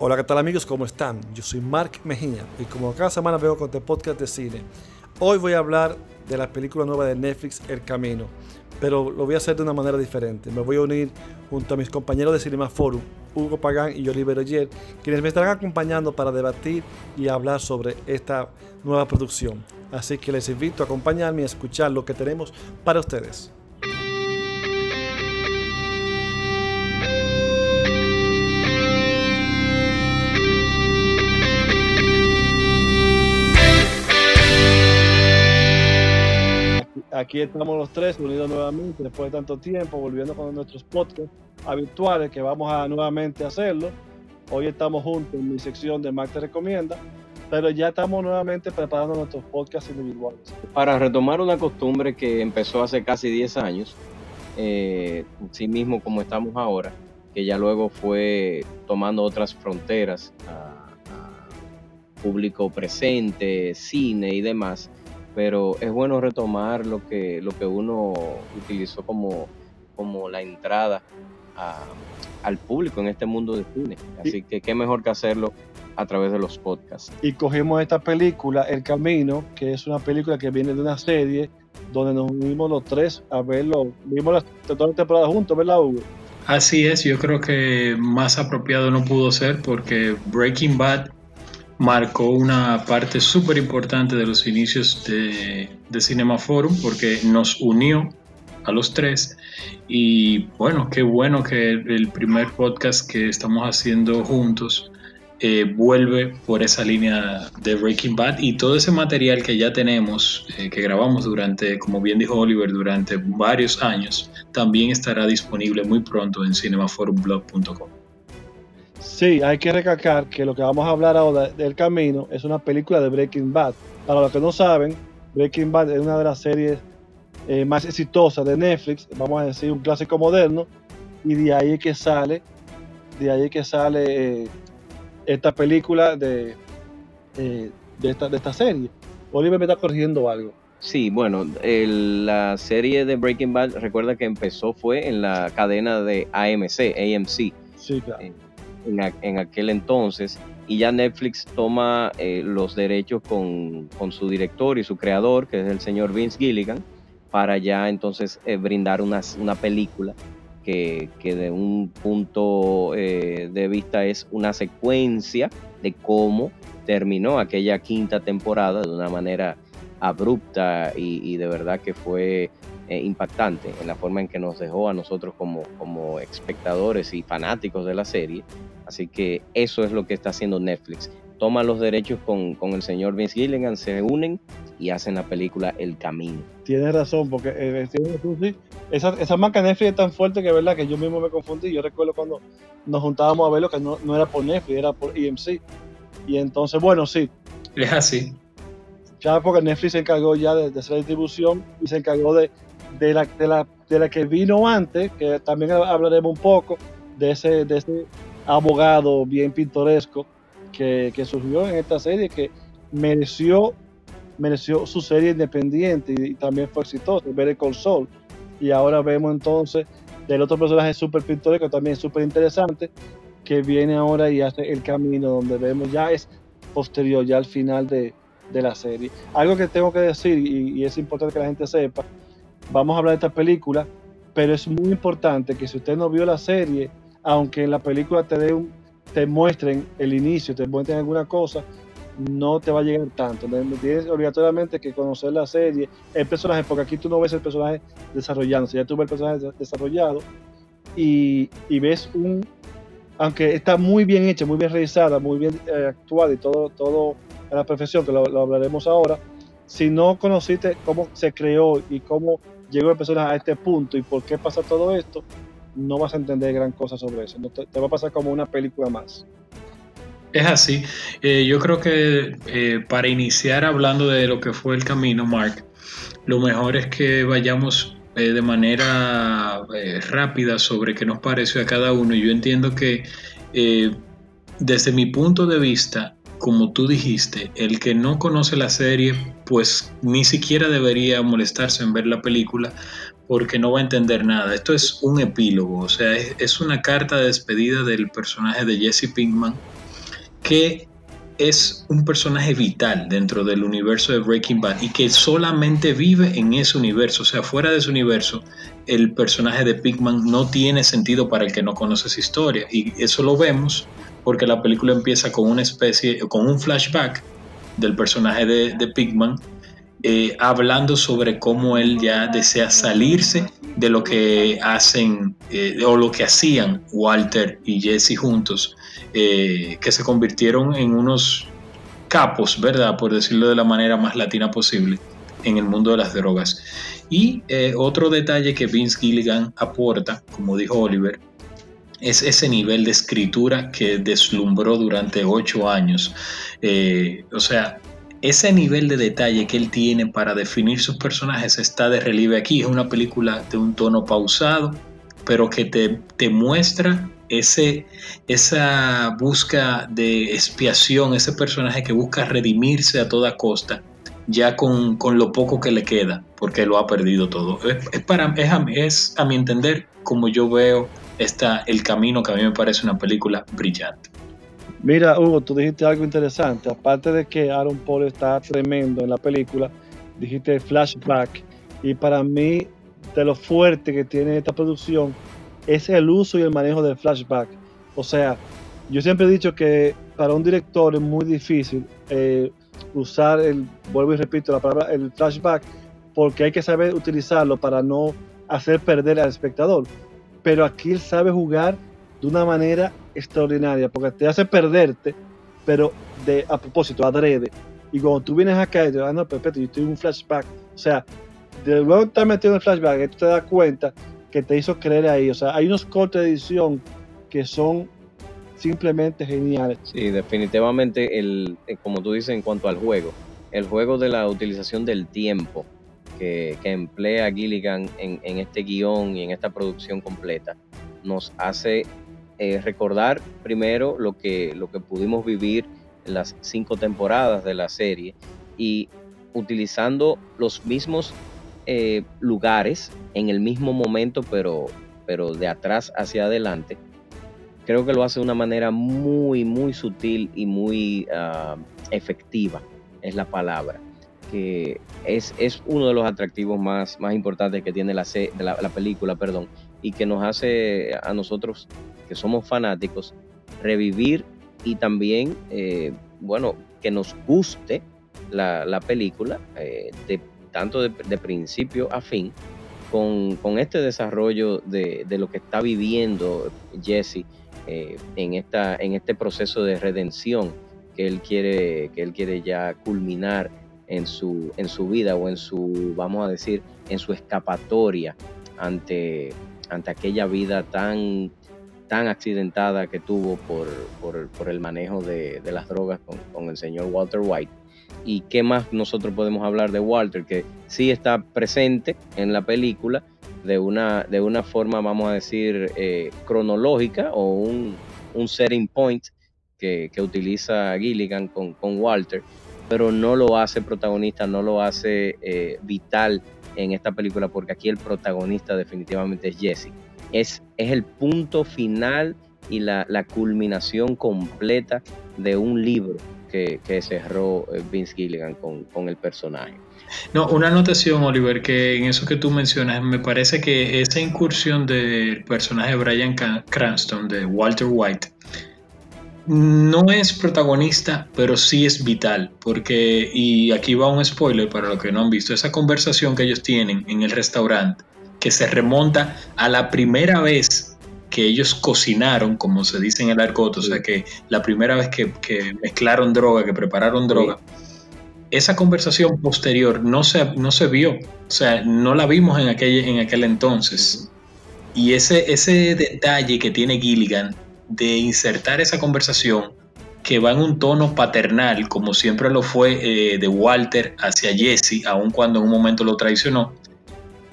Hola, ¿qué tal amigos? ¿Cómo están? Yo soy Mark Mejía y como cada semana veo con este podcast de cine, hoy voy a hablar de la película nueva de Netflix, El Camino, pero lo voy a hacer de una manera diferente. Me voy a unir junto a mis compañeros de Cinema Forum, Hugo Pagán y Oliver Oyer, quienes me estarán acompañando para debatir y hablar sobre esta nueva producción. Así que les invito a acompañarme y a escuchar lo que tenemos para ustedes. Aquí estamos los tres unidos nuevamente después de tanto tiempo, volviendo con nuestros podcasts habituales que vamos a nuevamente hacerlo. Hoy estamos juntos en mi sección de Mac te recomienda, pero ya estamos nuevamente preparando nuestros podcasts individuales. Para retomar una costumbre que empezó hace casi 10 años, eh, sí mismo como estamos ahora, que ya luego fue tomando otras fronteras a público presente, cine y demás pero es bueno retomar lo que, lo que uno utilizó como, como la entrada al público en este mundo de cine. Así que qué mejor que hacerlo a través de los podcasts. Y cogimos esta película, El Camino, que es una película que viene de una serie donde nos unimos los tres a verlo. Vimos la, toda la temporada juntos, ¿verdad, Hugo? Así es, yo creo que más apropiado no pudo ser porque Breaking Bad marcó una parte súper importante de los inicios de, Cinema Forum porque nos unió a los tres y bueno, qué bueno que el primer podcast que estamos haciendo juntos eh, vuelve por esa línea de Breaking Bad y todo ese material que ya tenemos, eh, que grabamos durante, como bien dijo Oliver, durante varios años, también estará disponible muy pronto en cinemaforumblog.com. Sí, hay que recalcar que lo que vamos a hablar ahora del camino es una película de Breaking Bad. Para los que no saben, Breaking Bad es una de las series eh, más exitosas de Netflix, vamos a decir un clásico moderno, y de ahí que sale, de ahí que sale eh, esta película de, eh, de, esta, de esta serie. Oliver me está corrigiendo algo. Sí, bueno, la serie de Breaking Bad, recuerda que empezó fue en la cadena de AMC, AMC. Sí, claro en, aquel entonces y ya Netflix toma eh, los derechos con, su director y su creador, que es el señor Vince Gilligan, para ya entonces eh, brindar una, una película que, de un punto eh, de vista es una secuencia de cómo terminó aquella quinta temporada de una manera abrupta y, de verdad que fue impactante en la forma en que nos dejó a nosotros como, como espectadores y fanáticos de la serie Así que eso es lo que está haciendo Netflix. Toma los derechos con, el señor Vince Gilligan, se unen y hacen la película El Camino. Tienes razón, porque eh, esa, esa marca Netflix es tan fuerte que verdad que yo mismo me confundí. Yo recuerdo cuando nos juntábamos a verlo que no, era por Netflix, era por EMC. Y entonces, bueno, sí. Es así. Ya porque Netflix se encargó ya de, hacer la distribución y se encargó de, de, la, de, la, de la que vino antes, que también hablaremos un poco de ese, de ese abogado bien pintoresco que, surgió en esta serie que mereció, mereció su serie independiente y, también fue exitoso, ver el Sol. Y ahora vemos entonces del otro personaje súper pintoresco, también súper interesante, que viene ahora y hace el camino donde vemos ya es posterior, ya al final de, la serie. Algo que tengo que decir y, es importante que la gente sepa, vamos a hablar de esta película, pero es muy importante que si usted no vio la serie, aunque en la película te, dé un, te muestren el inicio, te muestren alguna cosa, no te va a llegar tanto. Tienes obligatoriamente que conocer la serie, el personaje, porque aquí tú no ves el personaje desarrollándose, ya tú ves el personaje desarrollado y, ves un, aunque está muy bien hecha, muy bien realizada, muy bien eh, actuada y todo, todo a la perfección, que lo, lo, hablaremos ahora, si no conociste cómo se creó y cómo llegó el personaje a este punto y por qué pasa todo esto, no vas a entender gran cosa sobre eso. te, va a pasar como una película más. Es así. Eh, yo creo que eh, para iniciar hablando de lo que fue el camino, Mark, lo mejor es que vayamos eh, de manera rápida sobre qué nos pareció a cada uno. Yo entiendo que desde mi punto de vista, como tú dijiste, el que no conoce la serie, pues ni siquiera debería molestarse en ver la película, porque no va a entender nada. Esto es un epílogo, o sea, es, una carta de despedida del personaje de Jesse Pinkman que es un personaje vital dentro del universo de Breaking Bad y que solamente vive en ese universo. O sea, fuera de ese universo, el personaje de Pigman no tiene sentido para el que no conoce esa historia. Y eso lo vemos porque la película empieza con una especie, con un flashback del personaje de, de Pigman eh, hablando sobre cómo él ya desea salirse de lo que hacen eh, o lo que hacían Walter y Jesse juntos, eh, que se convirtieron en unos capos, ¿verdad? Por decirlo de la manera más latina posible en el mundo de las drogas. Y otro detalle que Vince Gilligan aporta, como dijo Oliver, es ese nivel de escritura que deslumbró durante ocho años. o sea, ese nivel de detalle que él tiene para definir sus personajes está de relieve aquí. Es una película de un tono pausado, pero que te, muestra ese, esa busca de expiación, ese personaje que busca redimirse a toda costa, ya con, lo poco que le queda, porque lo ha perdido todo. Es, para, es, a, mi entender como yo veo esta, el camino que a mí me parece una película brillante. Mira, Hugo, tú dijiste algo interesante. Aparte de que Aaron Paul está tremendo en la película, dijiste flashback. Y para mí, de lo fuerte que tiene esta producción, es el uso y el manejo del flashback. O sea, yo siempre he dicho que para un director es muy difícil eh, usar el, vuelvo y repito la palabra, el flashback, porque hay que saber utilizarlo para no hacer perder al espectador. Pero aquí él sabe jugar de una manera extraordinaria, porque te hace perderte, pero de a propósito, adrede. Y cuando tú vienes acá y te ah, no, perfecto, yo en un flashback. O sea, de luego estar metido en el flashback, tú te das cuenta que te hizo creer ahí. O sea, hay unos cortes de edición que son simplemente geniales. Sí, definitivamente, el, eh, como tú dices en cuanto al juego, el juego de la utilización del tiempo que, que emplea Gilligan en, este guion y en esta producción completa nos hace eh, recordar primero lo que, lo que pudimos vivir en las cinco temporadas de la serie y utilizando los mismos eh, lugares en el mismo momento, pero, pero de atrás hacia adelante, creo que lo hace de una manera muy, muy sutil y muy ah, efectiva, es la palabra, que es, es, uno de los atractivos más, más importantes que tiene la, la, la película, perdón, y que nos hace a nosotros que somos fanáticos, revivir y también, eh, bueno, que nos guste la, película, eh, de, tanto de, principio a fin, con, este desarrollo de, lo que está viviendo Jesse eh, en, esta, en este proceso de redención que él quiere, que él quiere ya culminar en su, en su vida o en su, vamos a decir, en su escapatoria ante, ante aquella vida tan tan accidentada que tuvo por, por, el manejo de, las drogas con, el señor Walter White. ¿Y qué más nosotros podemos hablar de Walter? Que sí está presente en la película de una, de una forma, vamos a decir, eh, cronológica o un, un, setting point que, utiliza Gilligan con, con, Walter, pero no lo hace protagonista, no lo hace eh, vital en esta película, porque aquí el protagonista definitivamente es Jesse es, es el punto final y la, culminación completa de un libro que, cerró eh, Vince Gilligan con, el personaje. No, una anotación, Oliver, que en eso que tú mencionas, me parece que esa incursión del personaje de Brian Cranston, de Walter White, no es protagonista, pero sí es vital, porque, y aquí va un spoiler para los que no han visto, esa conversación que ellos tienen en el restaurante, que se remonta a la primera vez que ellos cocinaron, como se dice en el argot, o sea que la primera vez que, mezclaron droga, que prepararon droga, esa conversación posterior no se, no se vio, o sea, no la vimos en aquel, en aquel entonces. Y ese, ese detalle que tiene Gilligan de insertar esa conversación que va en un tono paternal, como siempre lo fue eh, de Walter hacia Jesse, aun cuando en un momento lo traicionó,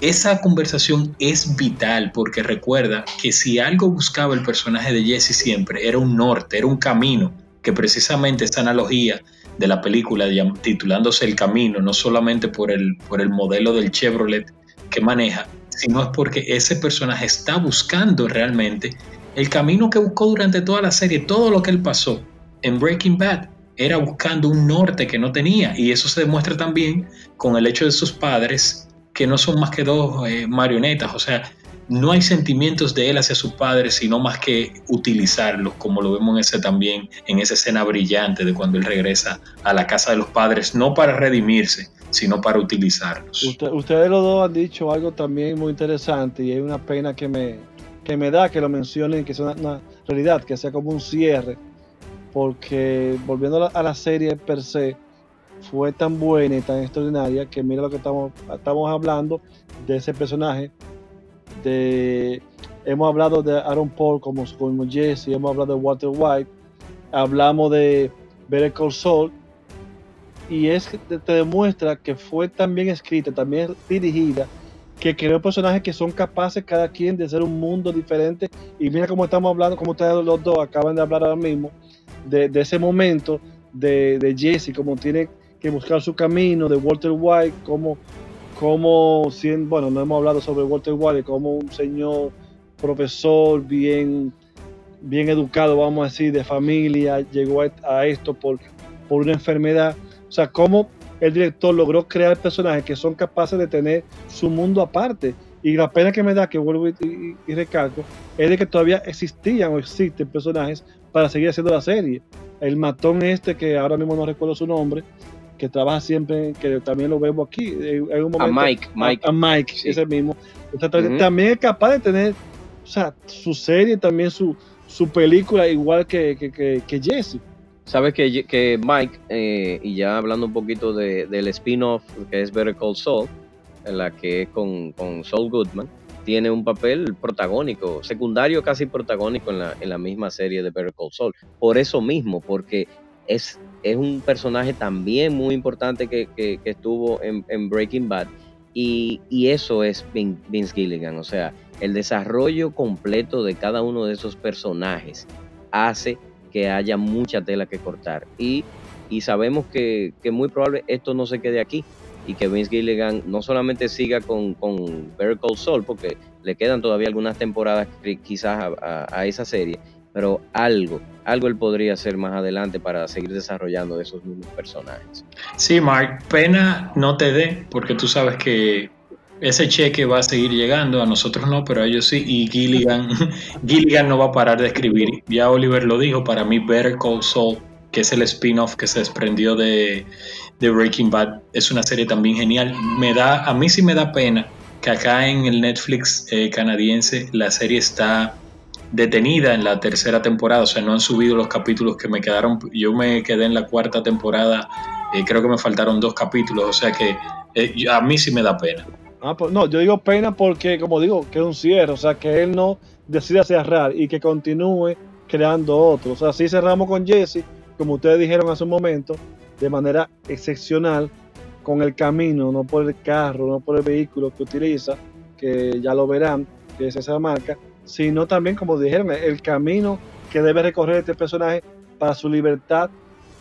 esa conversación es vital porque recuerda que si algo buscaba el personaje de Jesse siempre era un norte, era un camino, que precisamente esta analogía de la película titulándose El Camino, no solamente por el, por el modelo del Chevrolet que maneja, sino es porque ese personaje está buscando realmente el camino que buscó durante toda la serie, todo lo que él pasó, en Breaking Bad era buscando un norte que no tenía y eso se demuestra también con el hecho de sus padres que no son más que dos eh, marionetas, o sea, no hay sentimientos de él hacia sus padres, sino más que utilizarlos, como lo vemos en ese también, en esa escena brillante de cuando él regresa a la casa de los padres, no para redimirse, sino para utilizarlos. ustedes los dos han dicho algo también muy interesante y hay una pena que me, que me da que lo mencionen, que sea una, realidad, que sea como un cierre, porque volviendo a la, serie per se, fue tan buena y tan extraordinaria que mira lo que estamos, estamos hablando de ese personaje hemos hablado de Aaron Paul como, como Jesse, hemos hablado de Walter White, hablamos de Better Call y es que te, demuestra que fue tan bien escrita, también dirigida, que creó personajes que son capaces cada quien de ser un mundo diferente. Y mira cómo estamos hablando, como ustedes los dos acaban de hablar ahora mismo, de, ese momento de, de, Jesse, como tiene que buscar su camino, de Walter White, como como, bueno, no hemos hablado sobre Walter White, como un señor profesor bien, bien educado, vamos a decir, de familia, llegó a, esto por, por una enfermedad. O sea, cómo el director logró crear personajes que son capaces de tener su mundo aparte. Y la pena que me da, que vuelvo y, y, recalco, es de que todavía existían o existen personajes para seguir haciendo la serie. El matón este, que ahora mismo no recuerdo su nombre, que trabaja siempre, que también lo vemos aquí. Un a Mike, Mike. A, Mike, ese mismo. También es capaz de tener o sea, su serie, también su, su película, igual que, que, que, Jesse. Sabes que, que Mike, eh, y ya hablando un poquito de, del spin-off que es Better Call Saul, en la que es con, con Saul Goodman, tiene un papel protagónico, secundario casi protagónico en la, en la misma serie de Better Call Saul. Por eso mismo, porque es, es un personaje también muy importante que, estuvo en, Breaking Bad. Y, eso es Vince Gilligan. O sea, el desarrollo completo de cada uno de esos personajes hace que haya mucha tela que cortar. Y, sabemos que, que, muy probable esto no se quede aquí y que Vince Gilligan no solamente siga con, con Better porque le quedan todavía algunas temporadas quizás a esa serie, pero algo, algo él podría hacer más adelante para seguir desarrollando esos mismos personajes. Sí, Mark, pena no te dé, porque tú sabes que ese cheque va a seguir llegando, a nosotros no, pero a ellos sí, y Gilligan, Gilligan no va a parar de escribir. Ya Oliver lo dijo, para mí Better Call Saul, que es el spin-off que se desprendió de, Breaking Bad, es una serie también genial. Me da, a mí sí me da pena que acá en el Netflix eh, canadiense la serie está detenida en la tercera temporada, o sea, no han subido los capítulos que me quedaron, yo me quedé en la cuarta temporada, eh, creo que me faltaron dos capítulos, o sea que eh, a mí sí me da pena. Ah, pues, no, yo digo pena porque, como digo, que es un cierre, o sea, que él no decida cerrar y que continúe creando otro. O sea, cerramos con Jesse, como ustedes dijeron hace un momento, de manera excepcional, con el camino, no por el carro, no por el vehículo que utiliza, que ya lo verán, que es esa marca, sino también, como dijeron, el camino que debe recorrer este personaje para su libertad,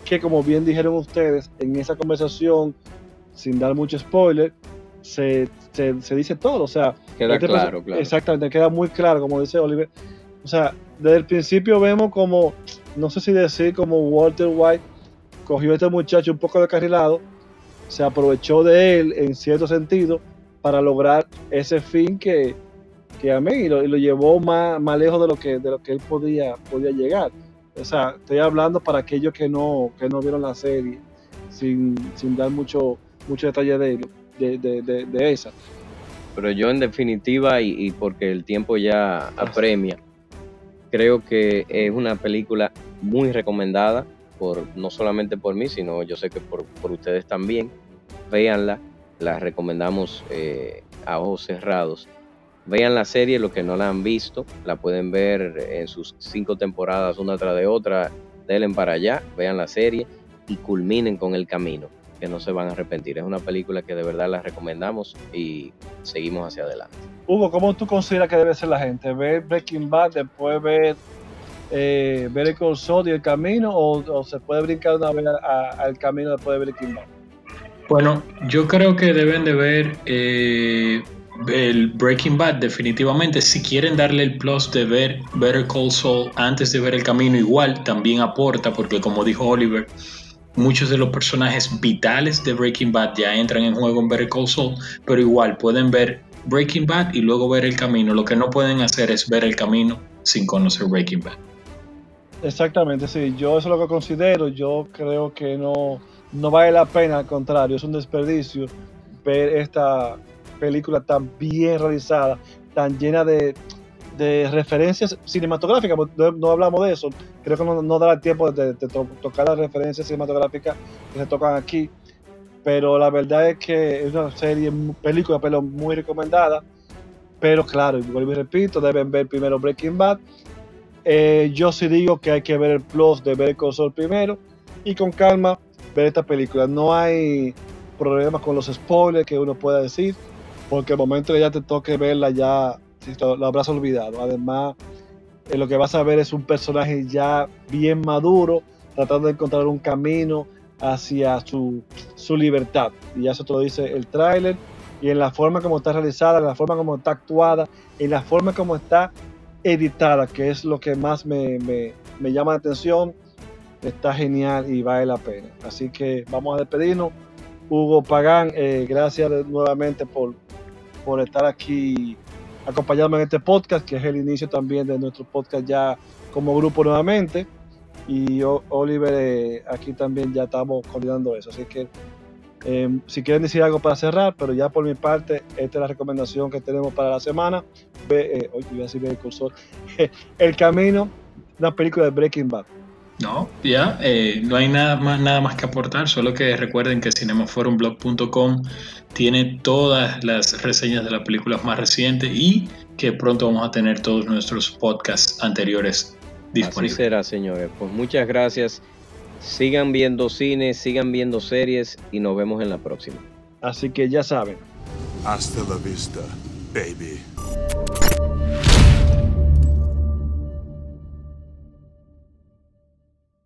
que como bien dijeron ustedes en esa conversación, sin dar mucho spoiler, se, dice todo, o sea, queda este claro, claro. Exactamente, queda muy claro, como dice Oliver. O sea, desde el principio vemos como, no sé si decir, como Walter White cogió a este muchacho un poco descarrilado, se aprovechó de él en cierto sentido para lograr ese fin que, que a mí y lo, llevó más, más, lejos de lo que de lo que él podía podía llegar o sea estoy hablando para aquellos que no que no vieron la serie sin, dar mucho mucho detalle de, de, de, esa. Pero yo en definitiva y, porque el tiempo ya apremia creo que es una película muy recomendada por no solamente por mí sino yo sé que por, por ustedes también. Véanla la recomendamos eh, a ojos cerrados. Vean la serie, los que no la han visto, la pueden ver en sus cinco temporadas una tras de otra, denle para allá, vean la serie y culminen con el camino, que no se van a arrepentir. Es una película que de verdad la recomendamos y seguimos hacia adelante. Hugo, ¿cómo tú consideras que debe ser la gente? ¿Ver Breaking Bad, después ver eh, ver el Saul y el camino o, se puede brincar una vez al camino después de Breaking Bad? Bueno, yo creo que deben de ver eh, el Breaking Bad definitivamente si quieren darle el plus de ver Better Call Saul antes de ver el camino igual también aporta porque como dijo Oliver muchos de los personajes vitales de Breaking Bad ya entran en juego en Better Call pero igual pueden ver Breaking Bad y luego ver el camino. Lo que no pueden hacer es ver el camino sin conocer Breaking Bad. Exactamente sí. Yo eso es lo que considero. Yo creo que no no vale la pena al contrario es un desperdicio ver esta película tan bien realizada, tan llena de, referencias cinematográficas, no, hablamos de eso, creo que no, no dará tiempo de, tocar las referencias cinematográficas que se tocan aquí, pero la verdad es que es una serie, película, pero muy recomendada, pero claro, vuelvo y repito, deben ver primero Breaking Bad, eh, yo sí digo que hay que ver el plus de ver el sol primero y con calma ver esta película, no hay problemas con los spoilers que uno pueda decir, porque el momento que ya te toque verla ya lo habrás olvidado. Además, eh, lo que vas a ver es un personaje ya bien maduro, tratando de encontrar un camino hacia su, su libertad. Y eso te lo dice el tráiler. Y en la forma como está realizada, en la forma como está actuada, en la forma como está editada, que es lo que más me, me, me llama la atención, está genial y vale la pena. Así que vamos a despedirnos. Hugo Pagán, eh, gracias nuevamente por, por estar aquí acompañándome en este podcast, que es el inicio también de nuestro podcast ya como grupo nuevamente. Y Oliver, eh, aquí también ya estamos coordinando eso. Así que em, si quieren decir algo para cerrar, pero ya por mi parte, esta es la recomendación que tenemos para la semana. Ve, hoy voy a decir el cursor. el Camino, una película de Breaking Bad. No, ya, eh, no hay nada más, nada más que aportar, solo que recuerden que cinemaforumblog.com tiene todas las reseñas de las películas más recientes y que pronto vamos a tener todos nuestros podcasts anteriores disponibles. Así será, señores. Pues muchas gracias. Sigan viendo cine, sigan viendo series y nos vemos en la próxima. Así que ya saben. Hasta la vista, baby.